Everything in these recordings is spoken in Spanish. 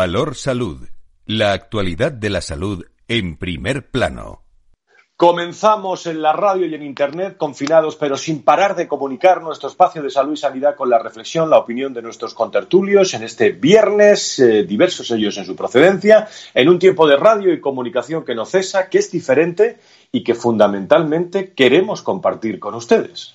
Valor Salud. La actualidad de la salud en primer plano. Comenzamos en la radio y en Internet confinados, pero sin parar de comunicar nuestro espacio de salud y sanidad con la reflexión, la opinión de nuestros contertulios en este viernes, eh, diversos ellos en su procedencia, en un tiempo de radio y comunicación que no cesa, que es diferente y que fundamentalmente queremos compartir con ustedes.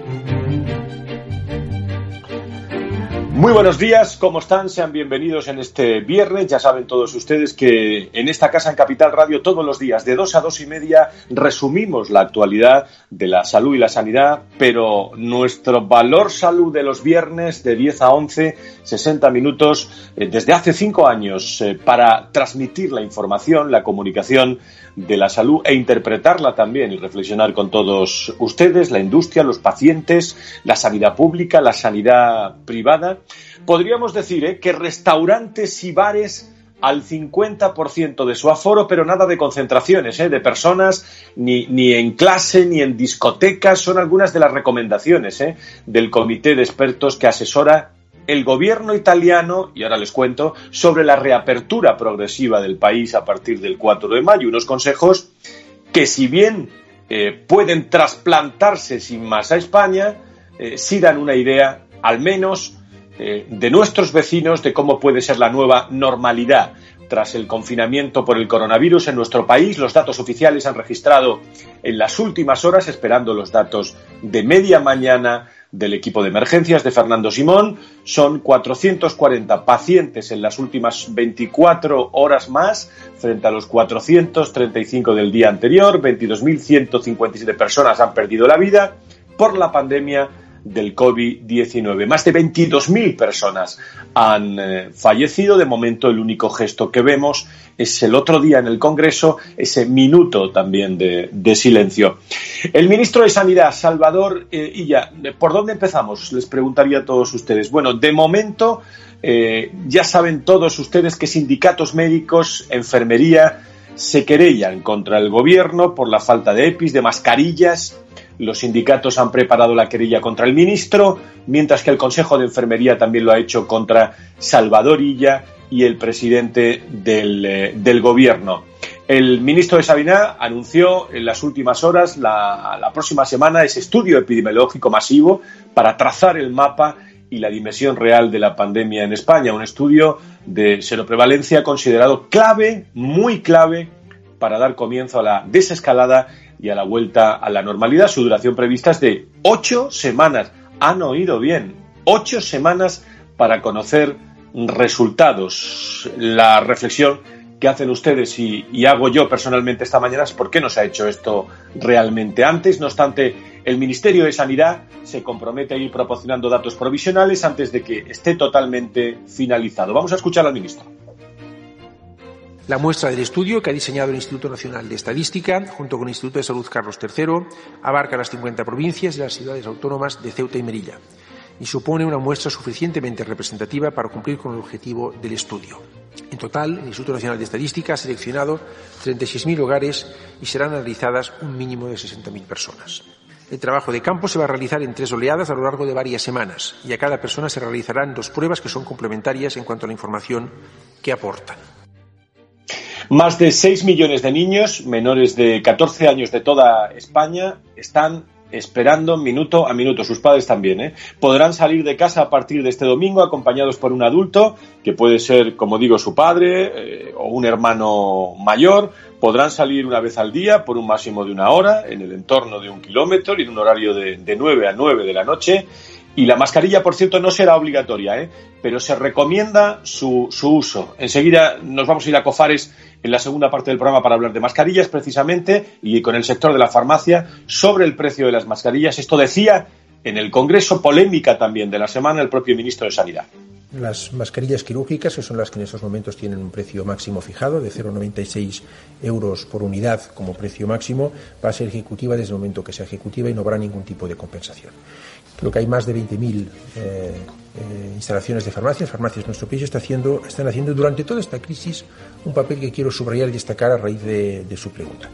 Muy buenos días, ¿cómo están? Sean bienvenidos en este viernes. Ya saben todos ustedes que en esta casa en Capital Radio todos los días de dos a dos y media resumimos la actualidad de la salud y la sanidad, pero nuestro valor salud de los viernes de 10 a 11, 60 minutos, eh, desde hace cinco años eh, para transmitir la información, la comunicación de la salud e interpretarla también y reflexionar con todos ustedes, la industria, los pacientes, la sanidad pública, la sanidad privada. Podríamos decir ¿eh? que restaurantes y bares al 50% de su aforo, pero nada de concentraciones ¿eh? de personas, ni, ni, en clase, ni en discotecas. Son algunas de las recomendaciones ¿eh? del comité de expertos que asesora el gobierno italiano, y ahora les cuento, sobre la reapertura progresiva del país a partir del 4 de mayo. Unos consejos que si bien eh, pueden trasplantarse sin más a España, eh, sí dan una idea, al menos, eh, de nuestros vecinos de cómo puede ser la nueva normalidad tras el confinamiento por el coronavirus en nuestro país. Los datos oficiales han registrado en las últimas horas, esperando los datos de media mañana, del equipo de emergencias de Fernando Simón. Son 440 pacientes en las últimas 24 horas más frente a los 435 del día anterior. 22.157 personas han perdido la vida por la pandemia del COVID-19. Más de 22.000 personas han eh, fallecido. De momento, el único gesto que vemos es el otro día en el Congreso, ese minuto también de, silencio. El ministro de Sanidad, Salvador eh, Illa, ¿por dónde empezamos? Les preguntaría a todos ustedes. Bueno, de momento, eh, ya saben todos ustedes que sindicatos médicos, enfermería, se querellan contra el gobierno por la falta de EPIs, de mascarillas los sindicatos han preparado la querella contra el ministro, mientras que el Consejo de Enfermería también lo ha hecho contra Salvador Illa y el presidente del, eh, gobierno. El ministro de Sabina anunció en las últimas horas, la, la próxima semana, ese estudio epidemiológico masivo para trazar el mapa y la dimensión real de la pandemia en España. Un estudio de seroprevalencia considerado clave, muy clave, para dar comienzo a la desescalada y a la vuelta a la normalidad. Su duración prevista es de ocho semanas. Han oído bien, ocho semanas para conocer resultados. La reflexión que hacen ustedes y, y, hago yo personalmente esta mañana es por qué no se ha hecho esto realmente antes. No obstante, el Ministerio de Sanidad se compromete a ir proporcionando datos provisionales antes de que esté totalmente finalizado. Vamos a escuchar al ministro. La muestra del estudio que ha diseñado el Instituto Nacional de Estadística, junto con el Instituto de Salud Carlos III, abarca las 50 provincias y las ciudades autónomas de Ceuta y Melilla y supone una muestra suficientemente representativa para cumplir con el objetivo del estudio. En total, el Instituto Nacional de Estadística ha seleccionado 36.000 hogares y serán analizadas un mínimo de 60.000 personas. El trabajo de campo se va a realizar en tres oleadas a lo largo de varias semanas y a cada persona se realizarán dos pruebas que son complementarias en cuanto a la información que aportan. Más de 6 millones de niños menores de 14 años de toda España están esperando minuto a minuto. Sus padres también. ¿eh? Podrán salir de casa a partir de este domingo acompañados por un adulto, que puede ser, como digo, su padre eh, o un hermano mayor. Podrán salir una vez al día por un máximo de una hora en el entorno de un kilómetro y en un horario de, de 9 a 9 de la noche y la mascarilla, por cierto, no será obligatoria, ¿eh? pero se recomienda su, su, uso. Enseguida nos vamos a ir a Cofares en la segunda parte del programa para hablar de mascarillas, precisamente, y con el sector de la farmacia, sobre el precio de las mascarillas. Esto decía en el Congreso, polémica también de la semana, el propio ministro de Sanidad. las mascarillas quirúrgicas, que son las que en estos momentos tienen un precio máximo fijado de 0,96 euros por unidad como precio máximo, va a ser ejecutiva desde el momento que sea ejecutiva y no habrá ningún tipo de compensación. Creo que hay más de 20.000 eh, eh, instalaciones de farmacias, farmacias nuestro país está haciendo, están haciendo durante toda esta crisis un papel que quiero subrayar y destacar a raíz de, de su pregunta.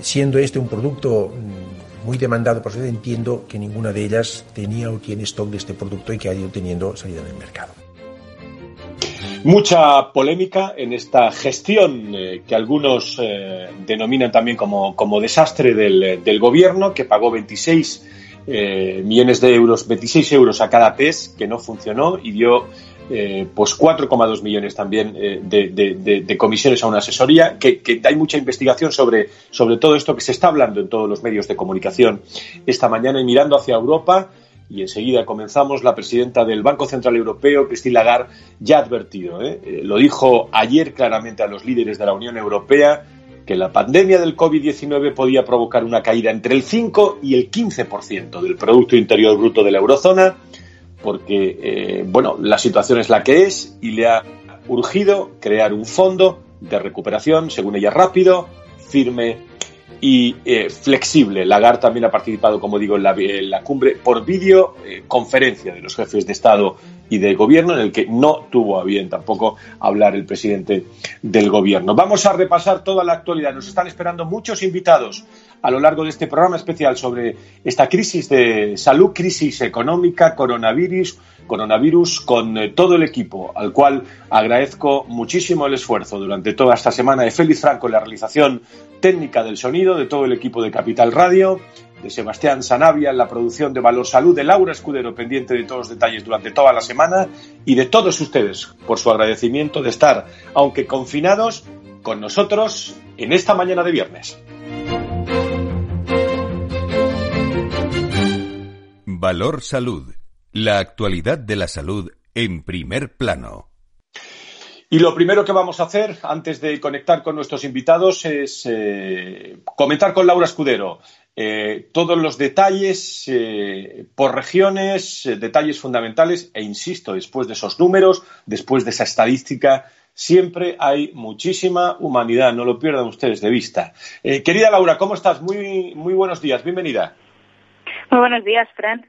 Siendo este un producto mm, muy demandado por usted, entiendo que ninguna de ellas tenía o tiene stock de este producto y que ha ido teniendo salida en el mercado. Mucha polémica en esta gestión eh, que algunos eh, denominan también como, como desastre del, del, gobierno, que pagó 26 eh, millones de euros, 26 euros a cada PES, que no funcionó y dio eh, pues 4,2 millones también eh, de, comisiones a una asesoría, que, que, hay mucha investigación sobre, sobre todo esto que se está hablando en todos los medios de comunicación esta mañana y mirando hacia Europa. Y enseguida comenzamos. La presidenta del Banco Central Europeo, Christine Lagarde, ya ha advertido. Eh, lo dijo ayer claramente a los líderes de la Unión Europea, que la pandemia del COVID-19 podía provocar una caída entre el 5 y el 15% del Producto Interior Bruto de la eurozona porque, eh, bueno, la situación es la que es y le ha urgido crear un fondo de recuperación, según ella, rápido, firme y eh, flexible. Lagarde también ha participado, como digo, en la, cumbre por videoconferencia eh, de los jefes de Estado y de Gobierno, en el que no tuvo a bien tampoco hablar el presidente del Gobierno. Vamos a repasar toda la actualidad. Nos están esperando muchos invitados a lo largo de este programa especial sobre esta crisis de salud, crisis económica, coronavirus, coronavirus con eh, todo el equipo, al cual agradezco muchísimo el esfuerzo durante toda esta semana de Félix Franco en la realización técnica del sonido, de todo el equipo de Capital Radio, de Sebastián Sanavia en la producción de Valor Salud, de Laura Escudero pendiente de todos los detalles durante toda la semana y de todos ustedes por su agradecimiento de estar, aunque confinados, con nosotros en esta mañana de viernes. Valor Salud. La actualidad de la salud en primer plano. Y lo primero que vamos a hacer antes de conectar con nuestros invitados es eh, comentar con Laura Escudero eh, todos los detalles eh, por regiones, eh, detalles fundamentales, e insisto, después de esos números, después de esa estadística, siempre hay muchísima humanidad, no lo pierdan ustedes de vista. Eh, querida Laura, ¿cómo estás? Muy, muy buenos días, bienvenida. Muy buenos días, Fran.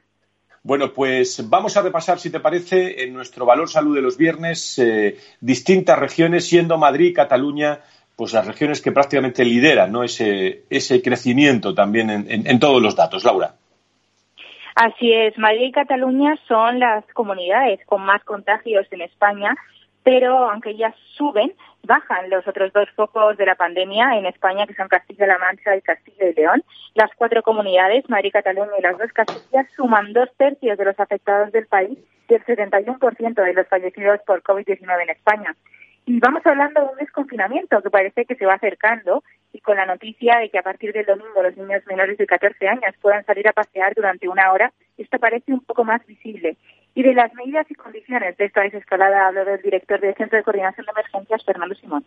Bueno, pues vamos a repasar, si te parece, en nuestro Valor Salud de los viernes, eh, distintas regiones, siendo Madrid, Cataluña, pues las regiones que prácticamente lideran ¿no? ese, ese crecimiento también en, en, en todos los datos. Laura. Así es, Madrid y Cataluña son las comunidades con más contagios en España, pero aunque ya suben, bajan los otros dos focos de la pandemia en España, que son Castilla-La Mancha y Castilla y León. Las cuatro comunidades, Madrid, Cataluña y las dos Castillas, suman dos tercios de los afectados del país y el 71% de los fallecidos por COVID-19 en España. Y vamos hablando de un desconfinamiento que parece que se va acercando y con la noticia de que a partir del domingo los niños menores de 14 años puedan salir a pasear durante una hora, esto parece un poco más visible. Y de las medidas y condiciones de esta desescalada habló del director del Centro de Coordinación de Emergencias, Fernando Simón.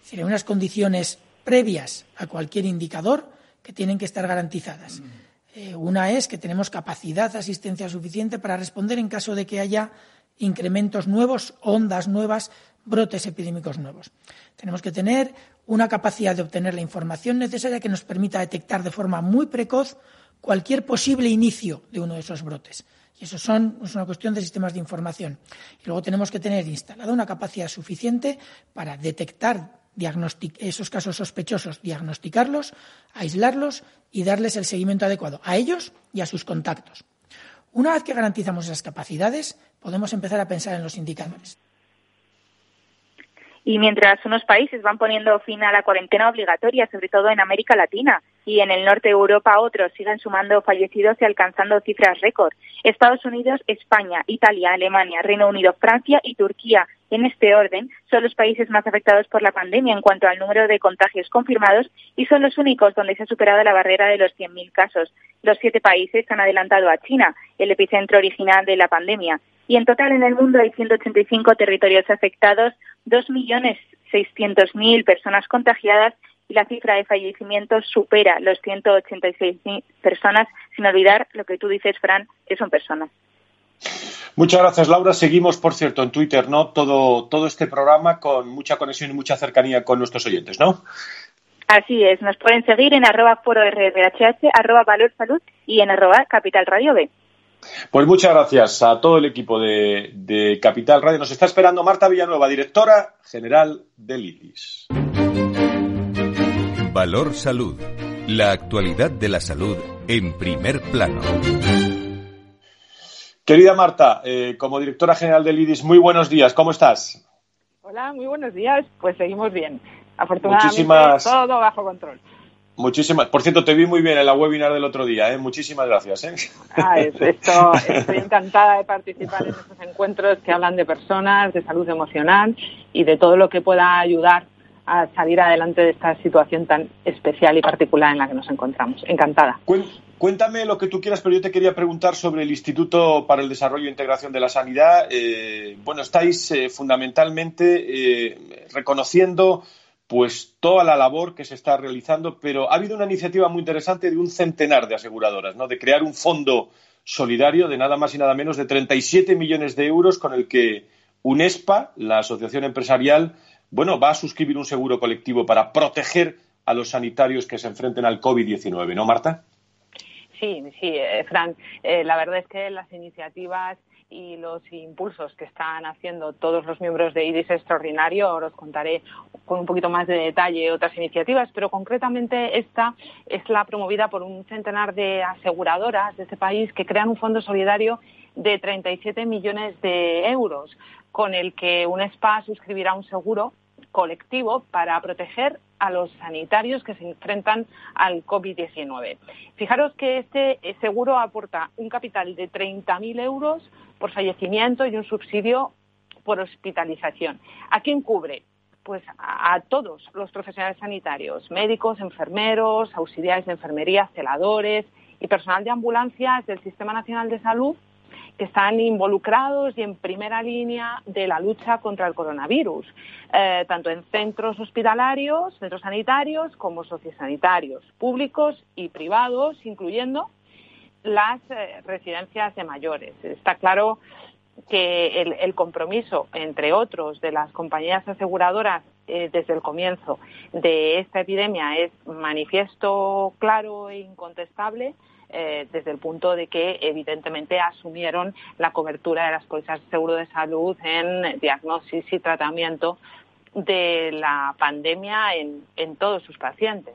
Serían unas condiciones previas a cualquier indicador que tienen que estar garantizadas. Mm. Eh, una es que tenemos capacidad de asistencia suficiente para responder en caso de que haya incrementos nuevos, ondas nuevas, brotes epidémicos nuevos. Tenemos que tener una capacidad de obtener la información necesaria que nos permita detectar de forma muy precoz cualquier posible inicio de uno de esos brotes. Y eso son, es una cuestión de sistemas de información. Y luego tenemos que tener instalada una capacidad suficiente para detectar esos casos sospechosos, diagnosticarlos, aislarlos y darles el seguimiento adecuado a ellos y a sus contactos. Una vez que garantizamos esas capacidades, podemos empezar a pensar en los indicadores. Y mientras unos países van poniendo fin a la cuarentena obligatoria, sobre todo en América Latina, y en el norte de Europa otros siguen sumando fallecidos y alcanzando cifras récord. Estados Unidos, España, Italia, Alemania, Reino Unido, Francia y Turquía, en este orden, son los países más afectados por la pandemia en cuanto al número de contagios confirmados y son los únicos donde se ha superado la barrera de los 100.000 casos. Los siete países han adelantado a China, el epicentro original de la pandemia. Y en total en el mundo hay 185 territorios afectados, 2.600.000 personas contagiadas y la cifra de fallecimientos supera los 186.000 personas, sin olvidar lo que tú dices, Fran, que son personas. Muchas gracias, Laura. Seguimos, por cierto, en Twitter, ¿no? Todo, todo este programa con mucha conexión y mucha cercanía con nuestros oyentes, ¿no? Así es. Nos pueden seguir en arroba foro rrhh, arroba valor salud y en arroba capital radio B. Pues muchas gracias a todo el equipo de, Capital Radio. Nos está esperando Marta Villanueva, directora general del ITIS. Valor Salud. La actualidad de la salud en primer plano. Querida Marta, eh, como directora general del IDIS, muy buenos días, ¿cómo estás? Hola, muy buenos días, pues seguimos bien. Afortunadamente, todo bajo control. Muchísimas. Por cierto, te vi muy bien en la webinar del otro día. ¿eh? Muchísimas gracias. ¿eh? Ah, esto, estoy encantada de participar en estos encuentros que hablan de personas, de salud emocional y de todo lo que pueda ayudar a salir adelante de esta situación tan especial y particular en la que nos encontramos. Encantada. Cuéntame lo que tú quieras, pero yo te quería preguntar sobre el Instituto para el Desarrollo e Integración de la Sanidad. Eh, bueno, estáis eh, fundamentalmente eh, reconociendo pues toda la labor que se está realizando, pero ha habido una iniciativa muy interesante de un centenar de aseguradoras, ¿no? De crear un fondo solidario de nada más y nada menos de 37 millones de euros con el que UNESPA, la asociación empresarial, bueno, va a suscribir un seguro colectivo para proteger a los sanitarios que se enfrenten al COVID-19, ¿no, Marta? Sí, sí, eh, Fran. Eh, la verdad es que las iniciativas y los impulsos que están haciendo todos los miembros de IDIS Extraordinario, os contaré con un poquito más de detalle otras iniciativas, pero concretamente esta es la promovida por un centenar de aseguradoras de este país que crean un fondo solidario de 37 millones de euros, con el que un SPA suscribirá un seguro colectivo para proteger a los sanitarios que se enfrentan al COVID-19. Fijaros que este seguro aporta un capital de 30.000 euros por fallecimiento y un subsidio por hospitalización. ¿A quién cubre? Pues a, todos los profesionales sanitarios, médicos, enfermeros, auxiliares de enfermería, celadores y personal de ambulancias del Sistema Nacional de Salud que están involucrados y en primera línea de la lucha contra el coronavirus, eh, tanto en centros hospitalarios, centros sanitarios, como sociosanitarios, públicos y privados, incluyendo las eh, residencias de mayores. Está claro que el, compromiso, entre otros, de las compañías aseguradoras eh, desde el comienzo de esta epidemia es manifiesto, claro e incontestable eh, desde el punto de que evidentemente asumieron la cobertura de las pólizas de seguro de salud en diagnosis y tratamiento de la pandemia en, todos sus pacientes.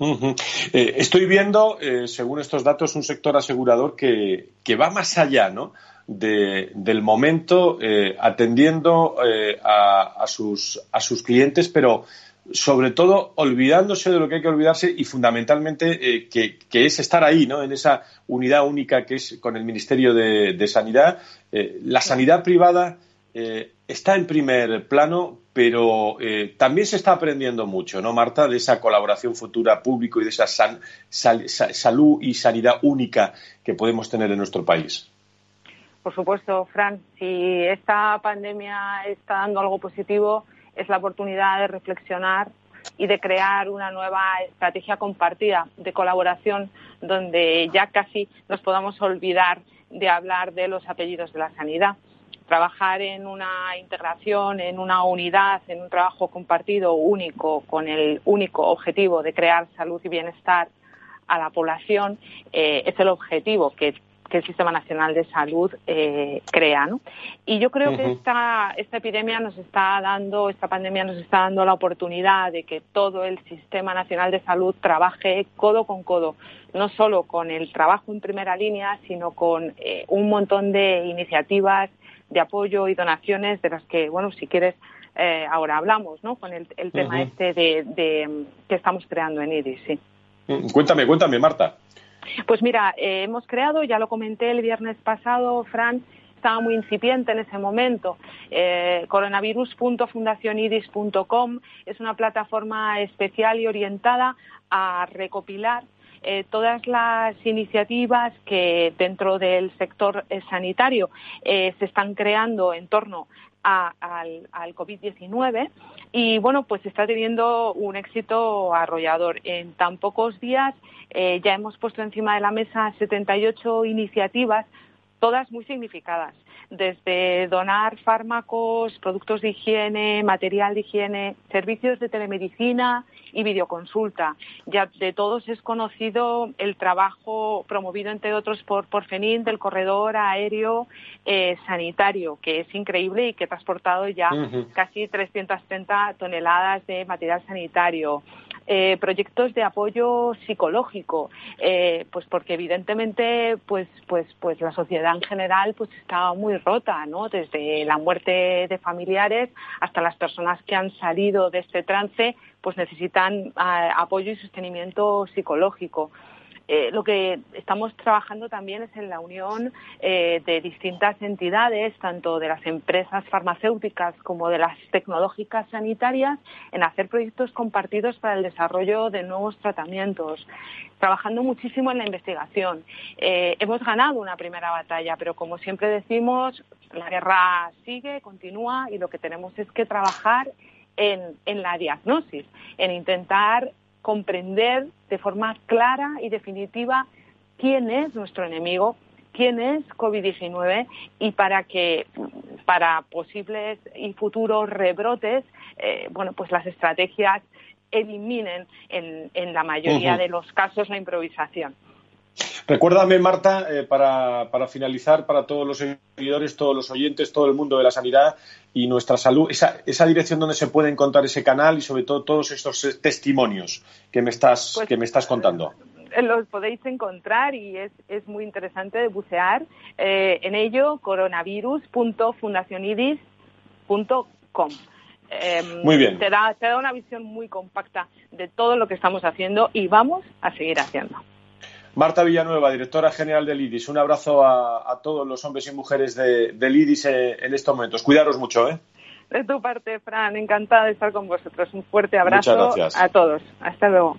Eh, estoy viendo, eh, según estos datos, un sector asegurador que, va más allá ¿no? del momento atendiendo a, sus, a sus clientes, pero sobre todo olvidándose de lo que hay que olvidarse y fundamentalmente eh, que, es estar ahí, ¿no? En esa unidad única que es con el Ministerio de, Sanidad. Eh, la sanidad privada eh, está en primer plano, pero también se está aprendiendo mucho, ¿no, Marta? De esa colaboración futura público y de esa salud y sanidad única que podemos tener en nuestro país. Por supuesto, Fran, si esta pandemia está dando algo positivo, es la oportunidad de reflexionar y de crear una nueva estrategia compartida de colaboración donde ya casi nos podamos olvidar de hablar de los apellidos de la sanidad. Trabajar en una integración, en una unidad, en un trabajo compartido único, con el único objetivo de crear salud y bienestar a la población, eh, es el objetivo que que el Sistema Nacional de Salud eh, crea. ¿no? Y yo creo que esta, esta epidemia nos está dando, esta pandemia nos está dando la oportunidad de que todo el Sistema Nacional de Salud trabaje codo con codo, no solo con el trabajo en primera línea, sino con eh, un montón de iniciativas de apoyo y donaciones de las que, bueno, si quieres, eh, ahora hablamos, ¿no? Con el, tema este de, de, que estamos creando en IRIS, sí. Mm, cuéntame, cuéntame, Marta. Pues mira, eh, hemos creado, ya lo comenté el viernes pasado, Fran, estaba muy incipiente en ese momento. Eh, coronavirus.fundacionidis.com es una plataforma especial y orientada a recopilar eh, todas las iniciativas que dentro del sector eh, sanitario se están creando en torno al, al COVID-19 y bueno, pues está teniendo un éxito arrollador. En tan pocos días ya hemos puesto encima de la mesa 78 iniciativas, todas muy significadas desde donar fármacos, productos de higiene, material de higiene, servicios de telemedicina y videoconsulta. Ya de todos es conocido el trabajo promovido, entre otros, por Porfenin del corredor aéreo eh, sanitario, que es increíble y que ha transportado ya casi 330 toneladas de material sanitario. Eh, proyectos de apoyo psicológico, eh, pues porque evidentemente pues pues pues la sociedad en general pues está muy rota, ¿no? Desde la muerte de familiares hasta las personas que han salido de este trance, pues necesitan eh, apoyo y sostenimiento psicológico. Eh, lo que estamos trabajando también es en la unión eh, de distintas entidades, tanto de las empresas farmacéuticas como de las tecnológicas sanitarias, en hacer proyectos compartidos para el desarrollo de nuevos tratamientos, trabajando muchísimo en la investigación. Eh, hemos ganado una primera batalla, pero como siempre decimos, la guerra sigue, continúa y lo que tenemos es que trabajar en, en la diagnosis, en intentar comprender de forma clara y definitiva quién es nuestro enemigo, quién es COVID-19 y para que para posibles y futuros rebrotes, eh, bueno, pues las estrategias eliminen en, la mayoría de los casos la improvisación. Recuérdame, Marta, eh, para, para, finalizar, para todos los seguidores, todos los oyentes, todo el mundo de la sanidad y nuestra salud, esa, esa dirección donde se puede encontrar ese canal y sobre todo todos estos testimonios que me estás, pues, que me estás contando eh, los podéis encontrar y es, es muy interesante de bucear eh, en ello coronavirus.fundacionidis.com. Em, muy bien. Te da, te da una visión muy compacta de todo lo que estamos haciendo y vamos a seguir haciendo. Marta Villanueva, directora general del IDIS. Un abrazo a, todos los hombres y mujeres del IDIS en, estos momentos. Cuidaros mucho, ¿eh? De tu parte, Fran, encantada de estar con vosotros. Un fuerte abrazo a todos. Hasta luego.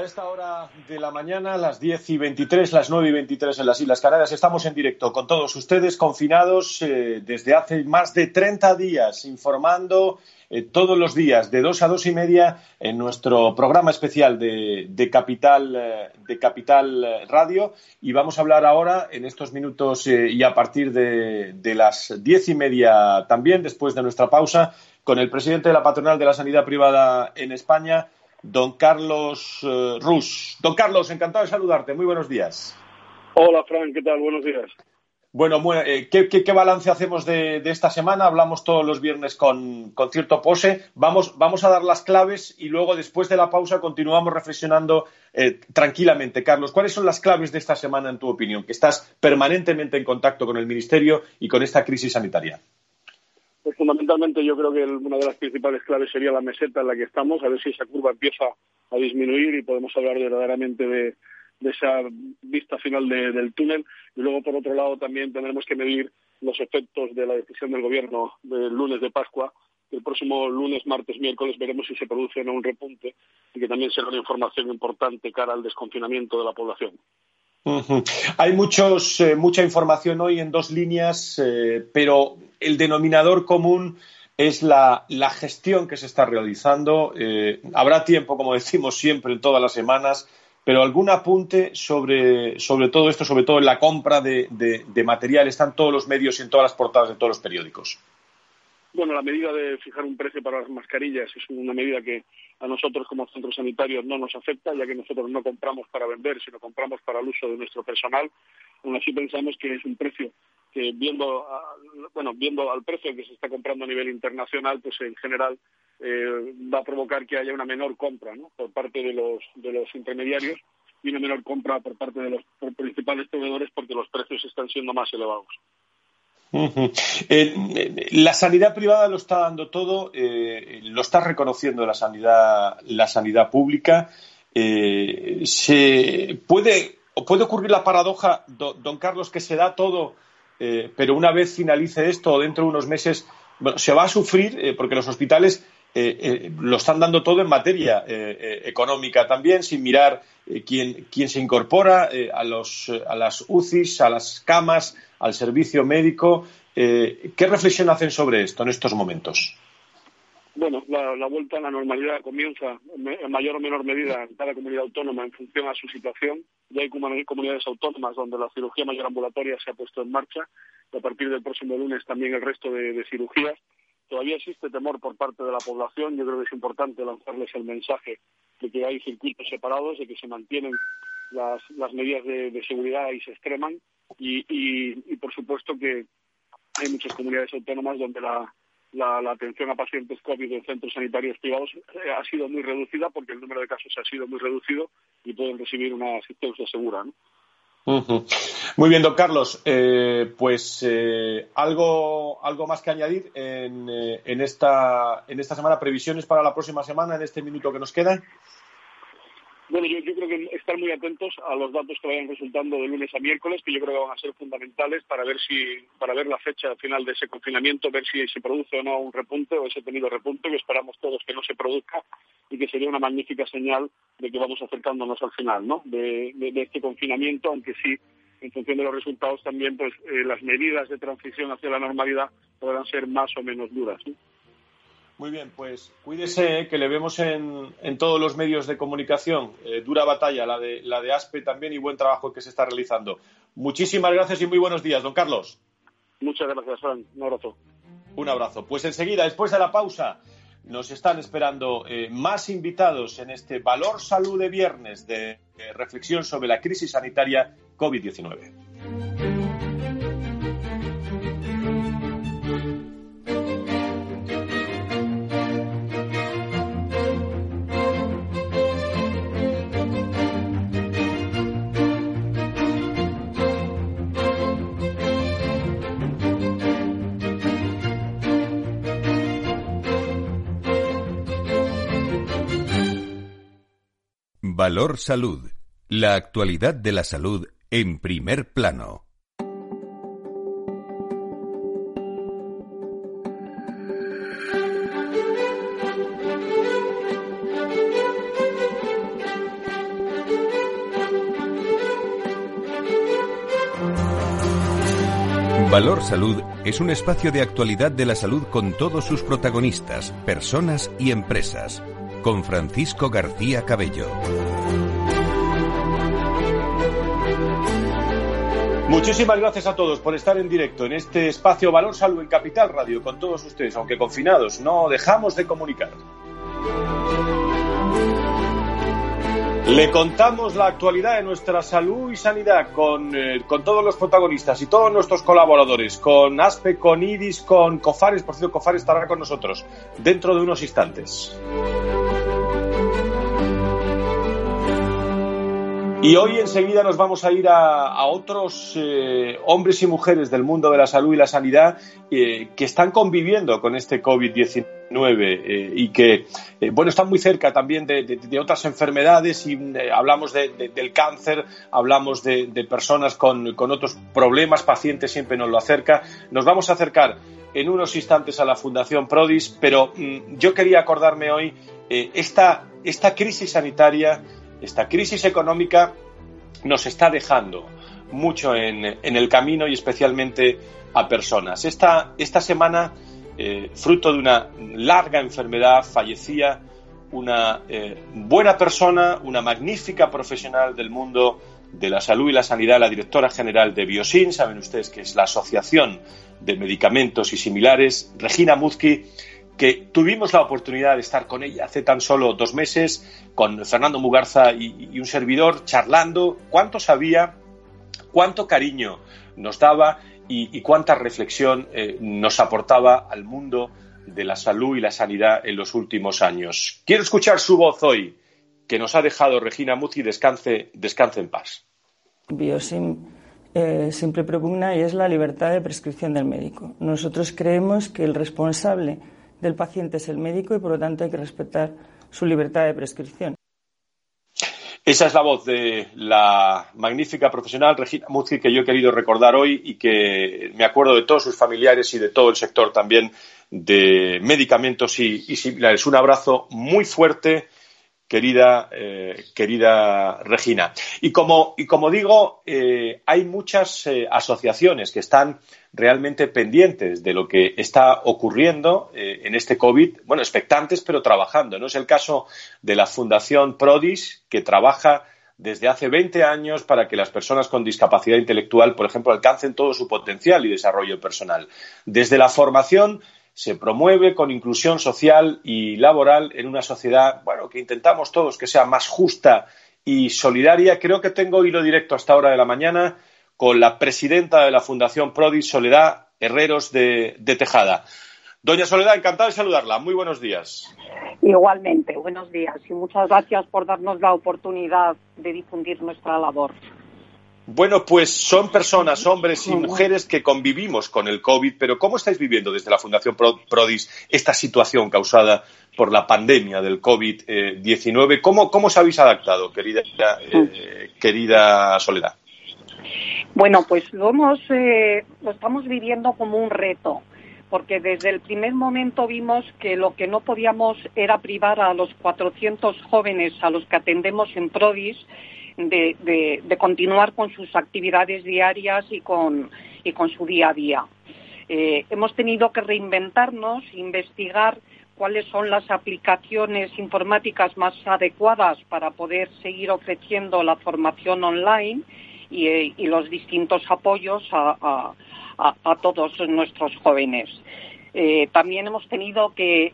A esta hora de la mañana, las 10 y 23, las 9 y 23 en las Islas Canarias, estamos en directo con todos ustedes, confinados eh, desde hace más de 30 días, informando eh, todos los días de 2 a 2 y media en nuestro programa especial de, Capital, eh, de Capital Radio. Y vamos a hablar ahora, en estos minutos y a partir de, de las 10 y media también, después de nuestra pausa, con el presidente de la Patronal de la Sanidad Privada en España, don Carlos uh, Rus. Don Carlos, encantado de saludarte. Muy buenos días. Hola, Frank, ¿qué tal? Buenos días. Bueno, eh, ¿qué, balance hacemos de, esta semana? Hablamos todos los viernes con, cierto pose. Vamos, vamos, a dar las claves y luego, después de la pausa, continuamos reflexionando eh, tranquilamente. Carlos, ¿cuáles son las claves de esta semana, en tu opinión? Que estás permanentemente en contacto con el Ministerio y con esta crisis sanitaria. Pues fundamentalmente yo creo que una de las principales claves sería la meseta en la que estamos, a ver si esa curva empieza a disminuir y podemos hablar verdaderamente de, esa vista final del túnel. Y luego, por otro lado, también tendremos que medir los efectos de la decisión del Gobierno del lunes de Pascua. El próximo lunes, martes, miércoles veremos si se produce o no un repunte y que también será una información importante cara al desconfinamiento de la población. Hay muchos, eh, mucha información hoy en dos líneas, eh, pero el denominador común es la, gestión que se está realizando. Eh, habrá tiempo, como decimos siempre, en todas las semanas, pero algún apunte sobre, todo esto, sobre todo en la compra de, de material. Están todos los medios y en todas las portadas de todos los periódicos. Bueno, la medida de fijar un precio para las mascarillas es una medida que a nosotros como centros sanitarios no nos afecta, ya que nosotros no compramos para vender, sino compramos para el uso de nuestro personal. Aún así pensamos que es un precio que viendo, bueno, viendo al precio que se está comprando a nivel internacional, pues en general eh, va a provocar que haya una menor compra por parte de los, de los intermediarios y una menor compra por parte de los principales proveedores porque los precios están siendo más elevados. Eh, la sanidad privada lo está dando todo, eh, lo está reconociendo la sanidad, la sanidad pública. Eh, se puede, puede ocurrir la paradoja, don, Carlos, que se da todo eh, pero una vez finalice esto dentro de unos meses, se va a sufrir eh, porque los hospitales lo están dando todo en materia económica también, sin mirar quién, quién, se incorpora a, los, a las UCIs, a las camas, al servicio médico. ¿Qué reflexión hacen sobre esto en estos momentos? Bueno, la, vuelta a la normalidad comienza en mayor o menor medida en cada comunidad autónoma en función a su situación. Ya hay comunidades autónomas donde la cirugía mayor ambulatoria se ha puesto en marcha y a partir del próximo lunes también el resto de, cirugías. Todavía existe temor por parte de la población. Yo creo que es importante lanzarles el mensaje de que hay circuitos separados, de que se mantienen las, medidas de, seguridad y se extreman. y, por supuesto, que hay muchas comunidades autónomas donde la, la, atención a pacientes COVID en centros sanitarios privados eh, ha sido muy reducida porque el número de casos ha sido muy reducido y pueden recibir una asistencia segura. Muy bien, don Carlos. Eh, pues eh, algo, algo más que añadir en, en, esta, en esta semana, previsiones para la próxima semana, en este minuto que nos queda. Bueno, yo, creo que estar muy atentos a los datos que vayan resultando de lunes a miércoles, que yo creo que van a ser fundamentales para ver si, para ver la fecha final de ese confinamiento, ver si se produce o no un repunte o ese tenido repunte, que esperamos todos que no se produzca y que sería una magnífica señal de que vamos acercándonos al final, ¿no? De, este confinamiento, aunque sí, en función de los resultados también, pues eh, las medidas de transición hacia la normalidad podrán ser más o menos duras. Muy bien, pues cuídese, que le vemos en, todos los medios de comunicación. Eh, dura batalla, la de, la de ASPE también, y buen trabajo que se está realizando. Muchísimas gracias y muy buenos días, don Carlos. Muchas gracias, Juan. Un abrazo. Un abrazo. Pues enseguida, después de la pausa, nos están esperando eh, más invitados en este Valor Salud de Viernes de reflexión sobre la crisis sanitaria COVID-19. Valor Salud. La actualidad de la salud en primer plano. Valor Salud es un espacio de actualidad de la salud con todos sus protagonistas, personas y empresas con Francisco García Cabello. Muchísimas gracias a todos por estar en directo en este espacio Valor Salud en Capital Radio con todos ustedes, aunque confinados, no dejamos de comunicar. Le contamos la actualidad de nuestra salud y sanidad con, eh, con, todos los protagonistas y todos nuestros colaboradores, con ASPE, con IDIS, con COFARES. Por cierto, COFARES estará con nosotros dentro de unos instantes. Y hoy enseguida nos vamos a ir a, otros eh, hombres y mujeres del mundo de la salud y la sanidad eh, que están conviviendo con este COVID-19 eh, y que, bueno, están muy cerca también de, otras enfermedades y hablamos del cáncer, hablamos de, personas con, otros problemas, pacientes siempre nos lo acerca. Nos vamos a acercar en unos instantes a la Fundación Prodis, pero mm, yo quería acordarme hoy esta, esta crisis sanitaria esta crisis económica nos está dejando mucho en, el camino y especialmente a personas. Esta, esta semana, eh, fruto de una larga enfermedad, fallecía una eh, buena persona, una magnífica profesional del mundo de la salud y la sanidad, la directora general de Biosin, saben ustedes que es la Asociación de Medicamentos y Similares, Regina Muzki, que tuvimos la oportunidad de estar con ella hace tan solo dos meses, con Fernando Mugarza y, un servidor, charlando cuánto sabía, cuánto cariño nos daba y, cuánta reflexión eh, nos aportaba al mundo de la salud y la sanidad en los últimos años. Quiero escuchar su voz hoy, que nos ha dejado Regina Muzzi, descanse, descanse en paz. Biosim eh, siempre propugna y es la libertad de prescripción del médico. Nosotros creemos que el responsable del paciente es el médico y por lo tanto hay que respetar su libertad de prescripción. Esa es la voz de la magnífica profesional Regina Muzzi que yo he querido recordar hoy y que me acuerdo de todos sus familiares y de todo el sector también de medicamentos y, similares. Un abrazo muy fuerte, querida, eh, querida Regina. Y como, y como digo, eh, hay muchas eh, asociaciones que están realmente pendientes de lo que está ocurriendo en este COVID, bueno, expectantes, pero trabajando. No es el caso de la Fundación Prodis, que trabaja desde hace 20 años para que las personas con discapacidad intelectual, por ejemplo, alcancen todo su potencial y desarrollo personal. Desde la formación se promueve con inclusión social y laboral en una sociedad, bueno, que intentamos todos que sea más justa y solidaria. Creo que tengo hilo directo hasta hora de la mañana con la presidenta de la Fundación Prodi, Soledad Herreros de, Tejada. Doña Soledad, encantada de saludarla. Muy buenos días. Igualmente, buenos días y muchas gracias por darnos la oportunidad de difundir nuestra labor. Bueno, pues son personas, hombres y mujeres que convivimos con el COVID, pero ¿cómo estáis viviendo desde la Fundación Prodis esta situación causada por la pandemia del COVID-19? ¿Cómo, ¿Cómo, os habéis adaptado, querida, eh, querida Soledad? Bueno, pues lo, hemos, eh, lo estamos viviendo como un reto, porque desde el primer momento vimos que lo que no podíamos era privar a los 400 jóvenes a los que atendemos en Prodis de, continuar con sus actividades diarias y con, y con su día a día. Eh, hemos tenido que reinventarnos, investigar cuáles son las aplicaciones informáticas más adecuadas para poder seguir ofreciendo la formación online y, los distintos apoyos a, todos nuestros jóvenes. Eh, también hemos tenido que,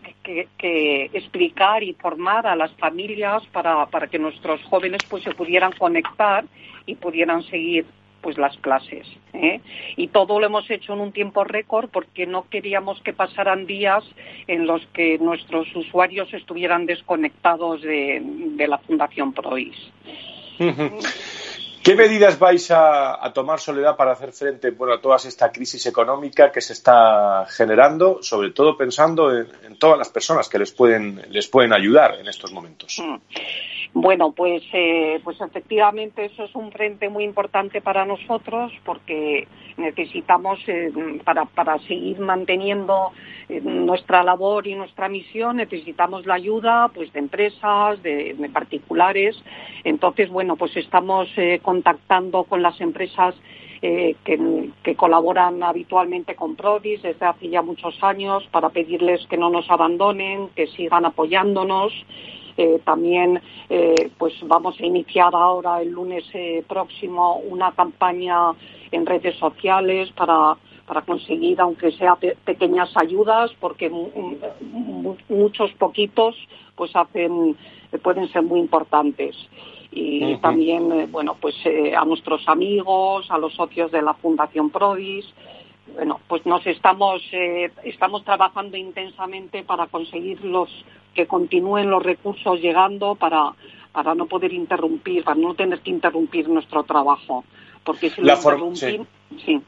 explicar y formar a las familias para, que nuestros jóvenes pues se pudieran conectar y pudieran seguir pues las clases ¿eh? y todo lo hemos hecho en un tiempo récord porque no queríamos que pasaran días en los que nuestros usuarios estuvieran desconectados de, la Fundación Prois. ¿Qué medidas vais a, tomar, Soledad, para hacer frente a toda esta crisis económica que se está generando, sobre todo pensando en, todas las personas que les pueden, les pueden ayudar en estos momentos? Mm. Bueno, pues, eh, pues efectivamente eso es un frente muy importante para nosotros porque necesitamos, eh, para, para seguir manteniendo eh, nuestra labor y nuestra misión, necesitamos la ayuda pues, de empresas, de, particulares. Entonces, bueno, pues estamos contactando con las empresas que, colaboran habitualmente con Prodis desde hace ya muchos años para pedirles que no nos abandonen, que sigan apoyándonos. Eh, también eh, pues vamos a iniciar ahora el lunes eh, próximo una campaña en redes sociales para para conseguir, aunque sea pequeñas ayudas, porque muchos poquitos pues hacen pueden ser muy importantes. Y también bueno pues a nuestros amigos, a los socios de la Fundación Prodis, bueno, pues nos estamos, eh, estamos trabajando intensamente para conseguir los, que continúen los recursos llegando para, para no poder interrumpir, para no tener que interrumpir nuestro trabajo. Porque si lo interrumpimos... Sí.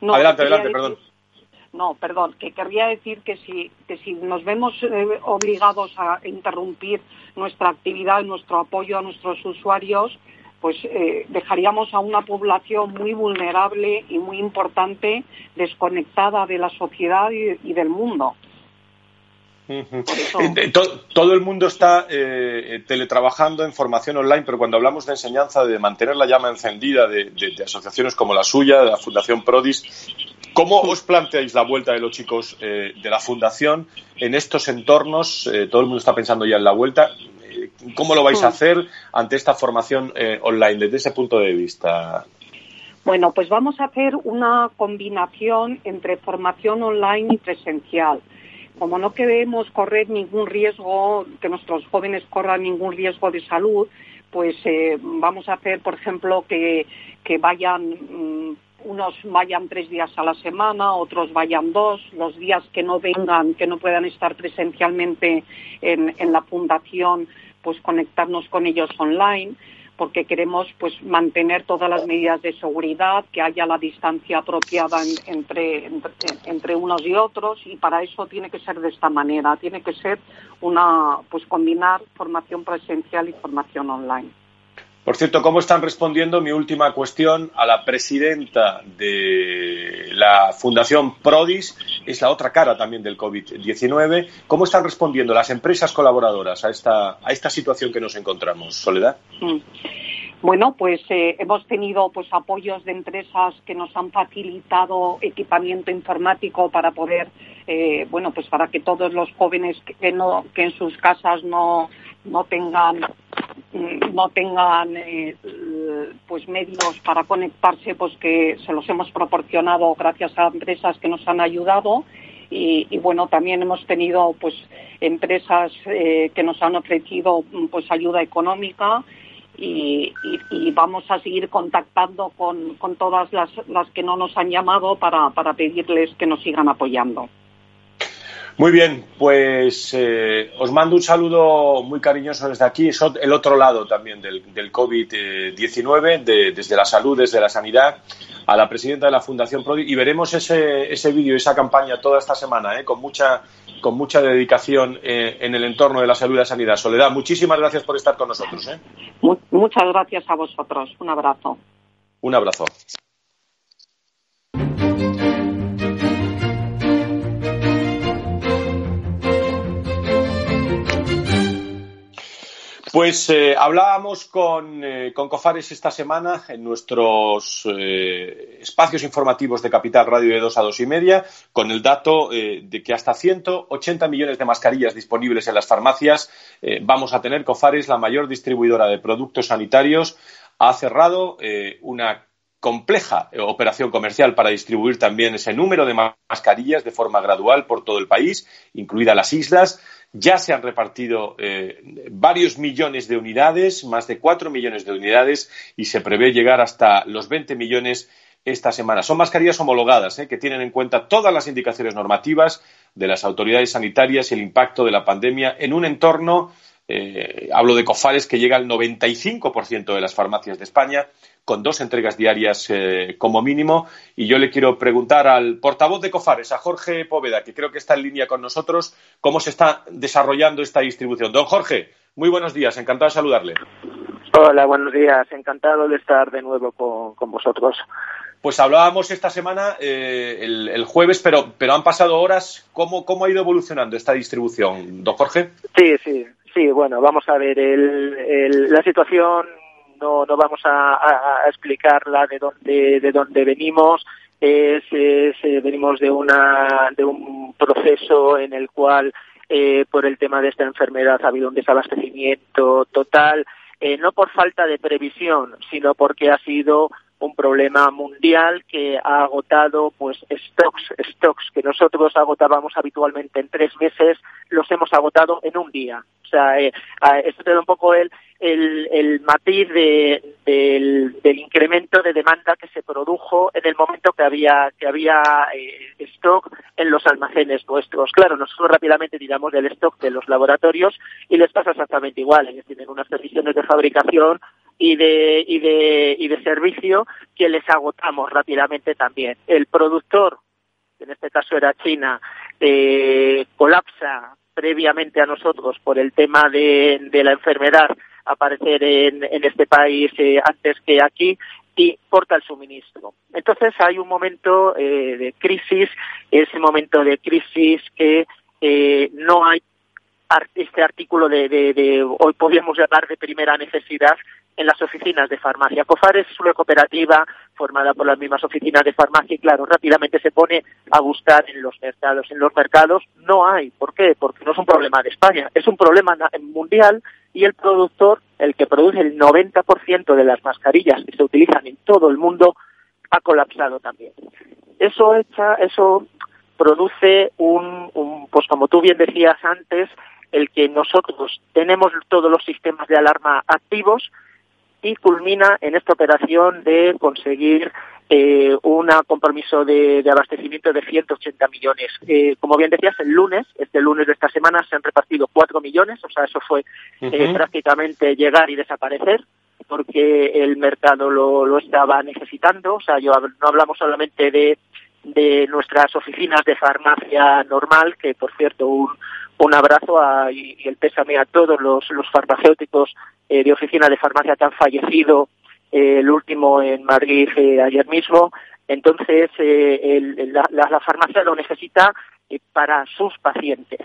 No, adelante, adelante, perdón. No, perdón, que querría decir que si, que si nos vemos eh, obligados a interrumpir nuestra actividad, nuestro apoyo a nuestros usuarios, pues eh, dejaríamos a una población muy vulnerable y muy importante desconectada de la sociedad y, del mundo. todo, el mundo está eh, teletrabajando en formación online, pero cuando hablamos de enseñanza, de mantener la llama encendida de, asociaciones como la suya, de la Fundación Prodis, ¿cómo os planteáis la vuelta de los chicos eh, de la Fundación en estos entornos? todo el mundo está pensando ya en la vuelta. ¿Cómo lo vais a hacer ante esta formación eh, online desde ese punto de vista? Bueno, pues vamos a hacer una combinación entre formación online y presencial. Como no queremos correr ningún riesgo, que nuestros jóvenes corran ningún riesgo de salud, pues eh, vamos a hacer, por ejemplo, que, vayan mm, unos vayan tres días a la semana, otros vayan dos, los días que no vengan, que no puedan estar presencialmente en, en la fundación, pues conectarnos con ellos online porque queremos pues mantener todas las medidas de seguridad, que haya la distancia apropiada entre, entre, unos y otros y para eso tiene que ser de esta manera, tiene que ser una pues combinar formación presencial y formación online. Por cierto, ¿cómo están respondiendo mi última cuestión a la presidenta de la Fundación Prodis? Es la otra cara también del COVID-19. ¿Cómo están respondiendo las empresas colaboradoras a esta, a esta situación que nos encontramos, Soledad? Mm. Bueno, pues eh, hemos tenido pues apoyos de empresas que nos han facilitado equipamiento informático para poder, eh, bueno, pues para que todos los jóvenes que, no, que en sus casas no, no tengan Mm, no tengan eh, pues medios para conectarse, pues que se los hemos proporcionado gracias a empresas que nos han ayudado. Y, bueno, también hemos tenido pues empresas eh, que nos han ofrecido pues ayuda económica y, vamos a seguir contactando con, con todas las, las, que no nos han llamado para, para pedirles que nos sigan apoyando. Muy bien, pues eh, os mando un saludo muy cariñoso desde aquí, el otro lado también del, COVID-19, desde la salud, desde la sanidad, a la presidenta de la Fundación Prodi y veremos ese, ese vídeo, esa campaña toda esta semana, eh, con, mucha, con mucha dedicación eh, en el entorno de la salud y la sanidad. Soledad, muchísimas gracias por estar con nosotros. Muchas gracias a vosotros. Un abrazo. Un abrazo. Pues eh, hablábamos con, eh, con, Cofares esta semana en nuestros eh, espacios informativos de Capital Radio de 2 a 2 y media, con el dato de que hasta 180 millones de mascarillas disponibles en las farmacias vamos a tener. Cofares, la mayor distribuidora de productos sanitarios, ha cerrado una compleja operación comercial para distribuir también ese número de mascarillas de forma gradual por todo el país, incluidas las islas. Ya se han repartido eh, varios millones de unidades, más de cuatro millones de unidades, y se prevé llegar hasta los 20 millones esta semana. Son mascarillas homologadas eh, que tienen en cuenta todas las indicaciones normativas de las autoridades sanitarias y el impacto de la pandemia en un entorno, eh, hablo de COFARES, que llega al 95% de las farmacias de España con dos entregas diarias eh, como mínimo. Y yo le quiero preguntar al portavoz de Cofares, a Jorge Poveda, que creo que está en línea con nosotros, cómo se está desarrollando esta distribución. Don Jorge, muy buenos días, encantado de saludarle. Hola, buenos días, encantado de estar de nuevo con, vosotros. Pues hablábamos esta semana, eh, el, jueves, pero, pero han pasado horas. ¿Cómo, ¿Cómo ha ido evolucionando esta distribución, don Jorge? Sí, sí, sí, bueno, vamos a ver, el, la situación no, no vamos a, explicarla de dónde, de dónde venimos. Es, eh, venimos de, una, de un proceso en el cual, eh, por el tema de esta enfermedad, ha habido un desabastecimiento total, eh, no por falta de previsión, sino porque ha sido un problema mundial que ha agotado pues stocks, stocks que nosotros agotábamos habitualmente en tres meses, los hemos agotado en un día. O sea, eh, esto te da un poco el, el, el matiz de, del, del, incremento de demanda que se produjo en el momento que había que había eh, stock en los almacenes nuestros. Claro, nosotros rápidamente tiramos del stock de los laboratorios y les pasa exactamente igual. Ellos tienen unas previsiones de fabricación y de, y de, y de servicio que les agotamos rápidamente también. El productor, en este caso era China, eh, colapsa previamente a nosotros por el tema de, de la enfermedad aparecer en, en este país eh, antes que aquí y corta el suministro. Entonces hay un momento eh, de crisis, ese momento de crisis que eh, no hay este artículo de, de, hoy podríamos llamar de primera necesidad en las oficinas de farmacia. COFARES es una cooperativa formada por las mismas oficinas de farmacia y claro, rápidamente se pone a buscar en los mercados. En los mercados no hay. ¿Por qué? Porque no es un problema de España, es un problema mundial y el productor, el que produce el 90% de las mascarillas que se utilizan en todo el mundo, ha colapsado también. Eso echa, eso produce un, un pues como tú bien decías antes, el que nosotros tenemos todos los sistemas de alarma activos y culmina en esta operación de conseguir eh, un compromiso de, abastecimiento de 180 millones. Eh, como bien decías, el lunes, este lunes de esta semana, se han repartido 4 millones, o sea, eso fue eh, prácticamente llegar y desaparecer porque el mercado lo, lo estaba necesitando. O sea, yo no hablamos solamente de de nuestras oficinas de farmacia normal, que por cierto un, un abrazo y, el pésame a todos los, los farmacéuticos eh, de oficina de farmacia que han fallecido, eh, el último en Madrid eh, ayer mismo. Entonces, la, la, farmacia lo necesita para sus pacientes.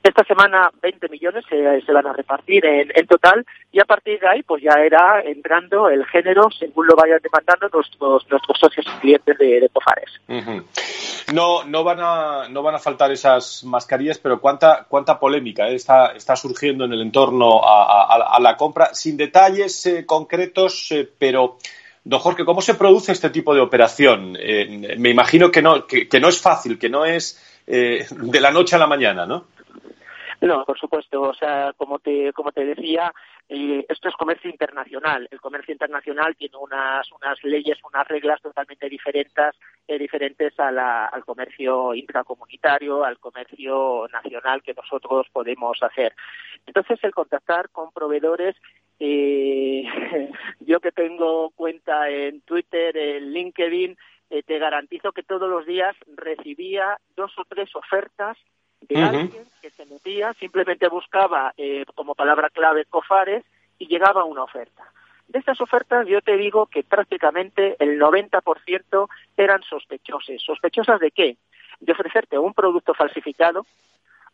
Esta semana 20 millones se, van a repartir en, total y a partir de ahí pues ya era entrando el género según lo vayan demandando nuestros, nuestros socios y clientes de, de No, no, van a, no van a faltar esas mascarillas, pero cuánta, cuánta polémica eh, está, está surgiendo en el entorno a, la compra, sin detalles eh, concretos, eh, pero... Don Jorge, ¿cómo se produce este tipo de operación? me imagino que no, que, no es fácil, que no es de la noche a la mañana, ¿no? No, por supuesto. O sea, como te, como te decía, eh, esto es comercio internacional. El comercio internacional tiene unas, unas leyes, unas reglas totalmente diferentes, eh, diferentes a la, al comercio intracomunitario, al comercio nacional que nosotros podemos hacer. Entonces, el contactar con proveedores eh, yo que tengo cuenta en Twitter, en LinkedIn, eh, te garantizo que todos los días recibía dos o tres ofertas de alguien que se metía, simplemente buscaba eh, como palabra clave cofares y llegaba una oferta. De estas ofertas yo te digo que prácticamente el 90% eran sospechosas. ¿Sospechosas de qué? De ofrecerte un producto falsificado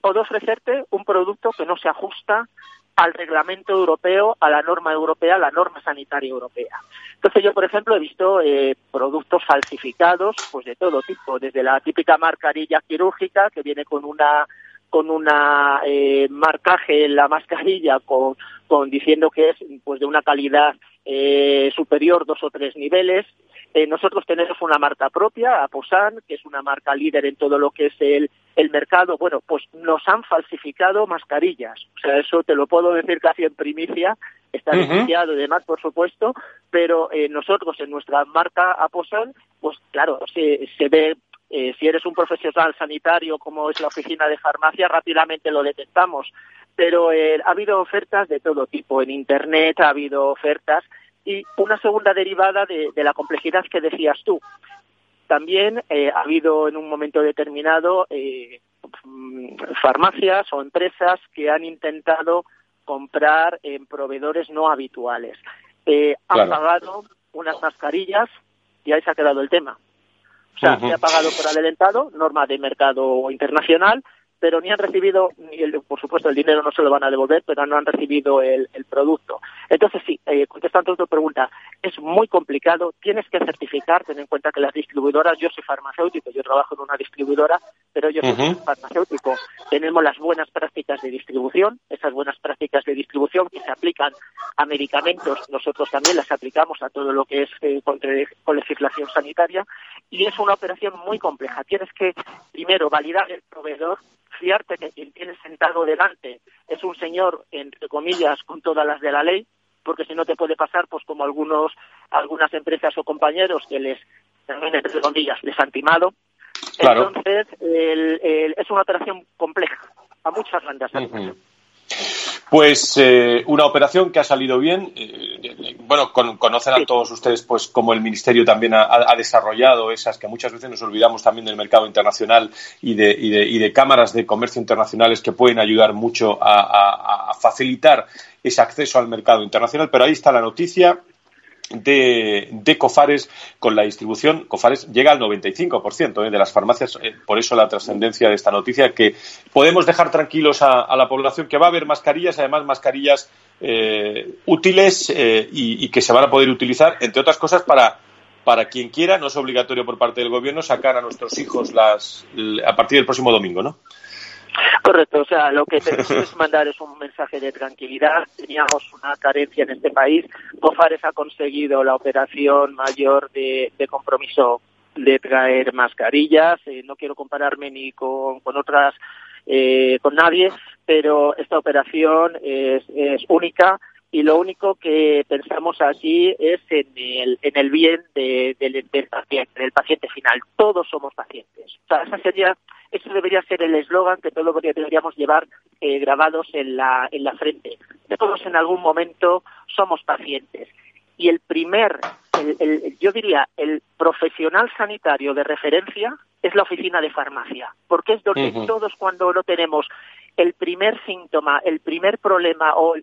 o de ofrecerte un producto que no se ajusta al reglamento europeo, a la norma europea, a la norma sanitaria europea. Entonces yo, por ejemplo, he visto eh, productos falsificados, pues de todo tipo, desde la típica mascarilla quirúrgica que viene con una con una eh, marcaje en la mascarilla con, con diciendo que es pues de una calidad eh, superior dos o tres niveles. Eh, nosotros tenemos una marca propia, Aposan, que es una marca líder en todo lo que es el, el mercado. Bueno, pues nos han falsificado mascarillas. O sea, eso te lo puedo decir casi en primicia. Está denunciado y demás, por supuesto, pero eh, nosotros en nuestra marca Aposan, pues claro, se, se ve eh, si eres un profesional sanitario como es la oficina de farmacia, rápidamente lo detectamos. Pero eh, ha habido ofertas de todo tipo. En Internet ha habido ofertas y una segunda derivada de, la complejidad que decías tú. También eh, ha habido en un momento determinado mm, farmacias o empresas que han intentado comprar en proveedores no habituales. Han pagado unas mascarillas y ahí se ha quedado el tema. O sea, se ha pagado por adelantado, norma de mercado internacional, pero ni han recibido, ni el, por supuesto el dinero no se lo van a devolver, pero no han recibido el, producto. Entonces sí, eh, contestando a tu pregunta, es muy complicado, tienes que certificar, ten en cuenta que las distribuidoras, yo soy farmacéutico, yo trabajo en una distribuidora, pero yo soy farmacéutico, tenemos las buenas prácticas de distribución, esas buenas prácticas de distribución que se aplican a medicamentos, nosotros también las aplicamos a todo lo que es eh, con, con legislación sanitaria, y es una operación muy compleja. Tienes que primero validar el proveedor, fiarte que quien tienes sentado delante es un señor, entre comillas, con todas las de la ley, porque si no te puede pasar, pues como algunos, algunas empresas o compañeros que les, también entre comillas, les han timado. Entonces, es una operación compleja, a muchas bandas. Pues eh, una operación que ha salido bien. Eh, bueno, conocen a todos ustedes pues cómo el Ministerio también ha, desarrollado esas que muchas veces nos olvidamos también del mercado internacional y de, y de, cámaras de comercio internacionales que pueden ayudar mucho a facilitar ese acceso al mercado internacional. Pero ahí está la noticia de, Cofares con la distribución. Cofares llega al 95% ¿eh? de las farmacias, eh, por eso la trascendencia de esta noticia, que podemos dejar tranquilos a, la población que va a haber mascarillas, además mascarillas eh, útiles y, que se van a poder utilizar, entre otras cosas, para, para quien quiera, no es obligatorio por parte del gobierno sacar a nuestros hijos las, a partir del próximo domingo, ¿no? Correcto, o sea, lo que tenemos que mandar es un mensaje de tranquilidad. Teníamos una carencia en este país. Cofares ha conseguido la operación mayor de, compromiso de traer mascarillas. Eh, no quiero compararme ni con, con otras, eh, con nadie, pero esta operación es, es única y lo único que pensamos aquí es en el, en el bien del, paciente, del paciente final. Todos somos pacientes. O sea, esa sería, eso debería ser el eslogan que todos deberíamos llevar eh, grabados en la, en la frente. Todos en algún momento somos pacientes. Y el primer yo diría, el profesional sanitario de referencia es la oficina de farmacia, porque es donde todos cuando lo tenemos el primer síntoma, el primer problema o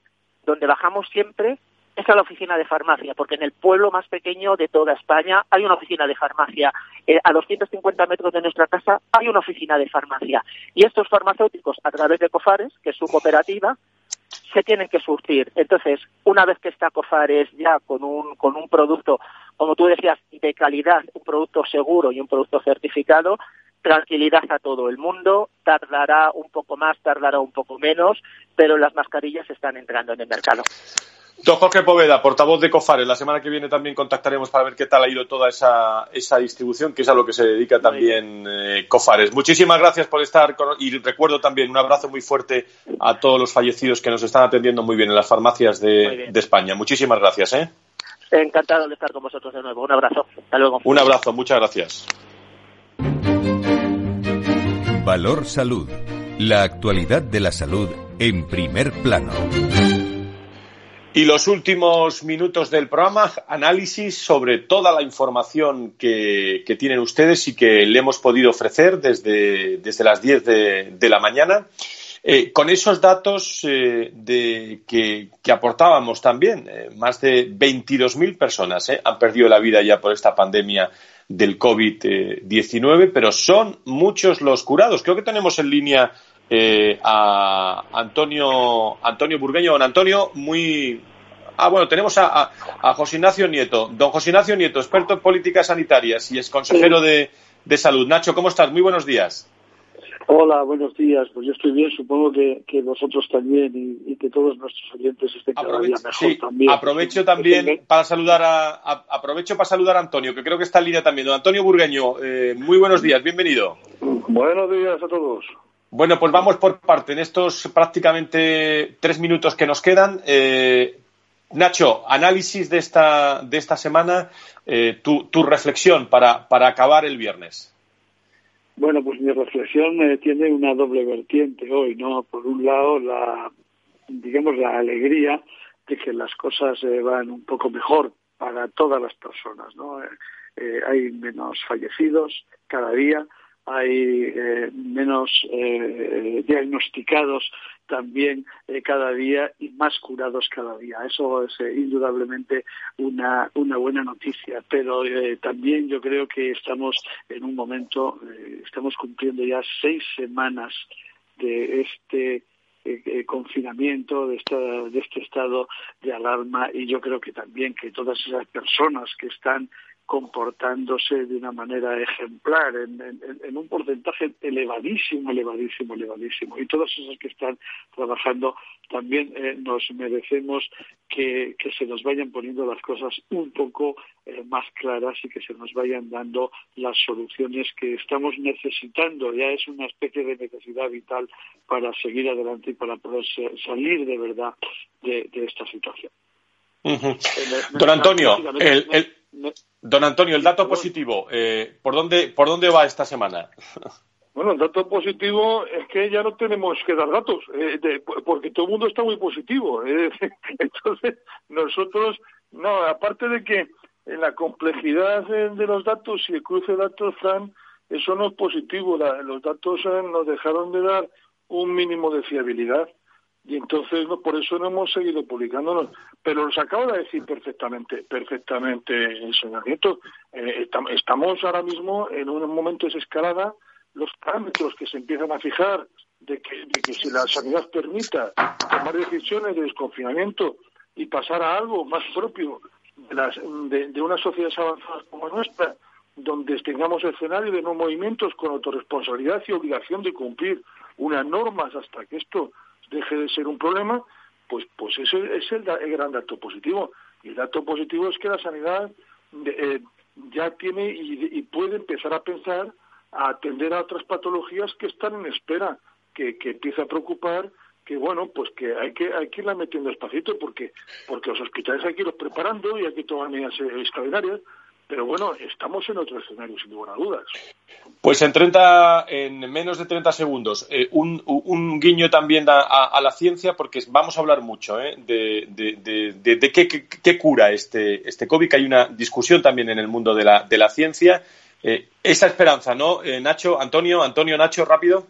donde bajamos siempre es a la oficina de farmacia, porque en el pueblo más pequeño de toda España hay una oficina de farmacia. Eh, a 250 metros de nuestra casa hay una oficina de farmacia. Y estos farmacéuticos, a través de COFARES, que es su cooperativa, se tienen que surtir. Entonces, una vez que está COFARES ya con un, con un producto, como tú decías, de calidad, un producto seguro y un producto certificado, tranquilidad a todo el mundo, tardará un poco más, tardará un poco menos, pero las mascarillas están entrando en el mercado. Don Jorge Poveda, portavoz de COFARES. La semana que viene también contactaremos para ver qué tal ha ido toda esa, esa distribución, que es a lo que se dedica también eh, COFARES. Muchísimas gracias por estar y recuerdo también un abrazo muy fuerte a todos los fallecidos que nos están atendiendo muy bien en las farmacias de, de España. Muchísimas gracias. ¿eh? Encantado de estar con vosotros de nuevo. Un abrazo. Hasta luego. Un abrazo. Muchas gracias. Valor Salud. La actualidad de la salud en primer plano. Y los últimos minutos del programa, análisis sobre toda la información que, tienen ustedes y que le hemos podido ofrecer desde, desde las 10 de, la mañana. Eh, con esos datos eh, de, que, aportábamos también, eh, más de 22.000 personas han perdido la vida ya por esta pandemia del COVID-19, pero son muchos los curados. Creo que tenemos en línea eh, a Antonio, Antonio Burgueño. Don Antonio, muy. Ah, bueno, tenemos a, a, José Ignacio Nieto. Don José Ignacio Nieto, experto en políticas sanitarias y es consejero de, de salud. Nacho, ¿cómo estás? Muy buenos días. Hola, buenos días. Pues yo estoy bien, supongo que, que vosotros también y, que todos nuestros oyentes estén cada día mejor también. Aprovecho también para saludar a, aprovecho para saludar a Antonio, que creo que está en línea también. Don Antonio Burgueño, eh, muy buenos días, bienvenido. Buenos días a todos. Bueno, pues vamos por parte. En estos prácticamente tres minutos que nos quedan, eh, Nacho, análisis de esta, de esta semana, eh, tu, tu, reflexión para, para, acabar el viernes. Bueno, pues mi reflexión eh, tiene una doble vertiente hoy, ¿no? Por un lado, la, digamos, la alegría de que las cosas van un poco mejor para todas las personas, ¿no? hay menos fallecidos cada día, hay eh, menos eh, diagnosticados también eh, cada día y más curados cada día. Eso es indudablemente una, una buena noticia, pero también yo creo que estamos en un momento, estamos cumpliendo ya seis semanas de este confinamiento, de, de este estado de alarma y yo creo que también que todas esas personas que están comportándose de una manera ejemplar en, un porcentaje elevadísimo, elevadísimo, elevadísimo. Y todos esos que están trabajando también eh, nos merecemos que, se nos vayan poniendo las cosas un poco eh, más claras y que se nos vayan dando las soluciones que estamos necesitando. Ya es una especie de necesidad vital para seguir adelante y para poder salir de verdad de, esta situación. Don Antonio, el Don Antonio, el dato positivo, eh, ¿por, dónde, ¿por dónde va esta semana? Bueno, el dato positivo es que ya no tenemos que dar datos, eh, porque todo el mundo está muy positivo. Eh. Entonces, nosotros, no, aparte de que en la complejidad de los datos y el cruce de datos, Fran, eso no es positivo. los datos nos dejaron de dar un mínimo de fiabilidad y entonces no, por eso no hemos seguido publicándonos. Pero los acabo de decir perfectamente, perfectamente, señor Nieto. Eh, estamos ahora mismo en un momento de escalada. Los parámetros que se empiezan a fijar de que, de que si la sanidad permita tomar decisiones de desconfinamiento y pasar a algo más propio de, las, de, de unas sociedades avanzadas como nuestra, donde tengamos escenario de no movimientos con autorresponsabilidad y obligación de cumplir unas normas hasta que esto deje de ser un problema, pues, pues ese es el, gran dato positivo. Y el dato positivo es que la sanidad eh, ya tiene y, puede empezar a pensar a atender a otras patologías que están en espera, que, que empieza a preocupar que bueno, pues que hay que hay que irla metiendo despacito porque porque los hospitales hay que irlos preparando y hay que tomar medidas extraordinarias, pero bueno, estamos en otro escenario, sin lugar a dudas. Pues en 30, en menos de 30 segundos, eh, un, guiño también a, la ciencia, porque vamos a hablar mucho eh, de, de, qué, cura este, este COVID, que hay una discusión también en el mundo de la, de la ciencia. Eh, esa esperanza, ¿no? Nacho, Antonio, Antonio, Nacho, rápido.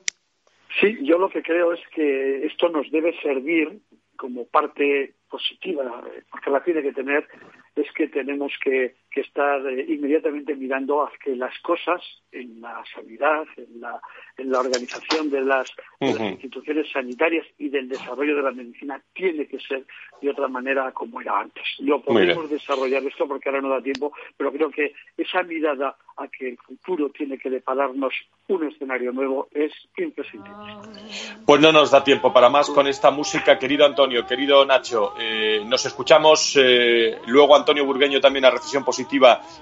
Sí, yo lo que creo es que esto nos debe servir como parte positiva, porque la tiene que tener, es que tenemos que, estar eh, inmediatamente mirando a que las cosas en la sanidad, en la, en la organización de las, instituciones sanitarias y del desarrollo de la medicina tiene que ser de otra manera como era antes. No podemos desarrollar esto porque ahora no da tiempo, pero creo que esa mirada a que el futuro tiene que depararnos un escenario nuevo es imprescindible. Pues no nos da tiempo para más con esta música, querido Antonio, querido Nacho. Eh, nos escuchamos eh, luego Antonio Burgueño también a Recesión Positiva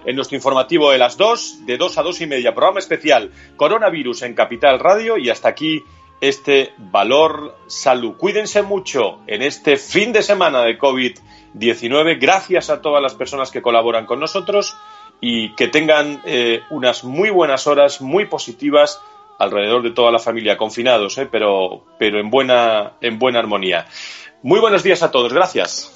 en nuestro informativo de las dos, de dos a dos y media. Programa especial Coronavirus en Capital Radio y hasta aquí este Valor Salud. Cuídense mucho en este fin de semana de COVID-19. Gracias a todas las personas que colaboran con nosotros y que tengan eh, unas muy buenas horas, muy positivas alrededor de toda la familia, confinados, pero, pero en, buena, en buena armonía. Muy buenos días a todos, gracias.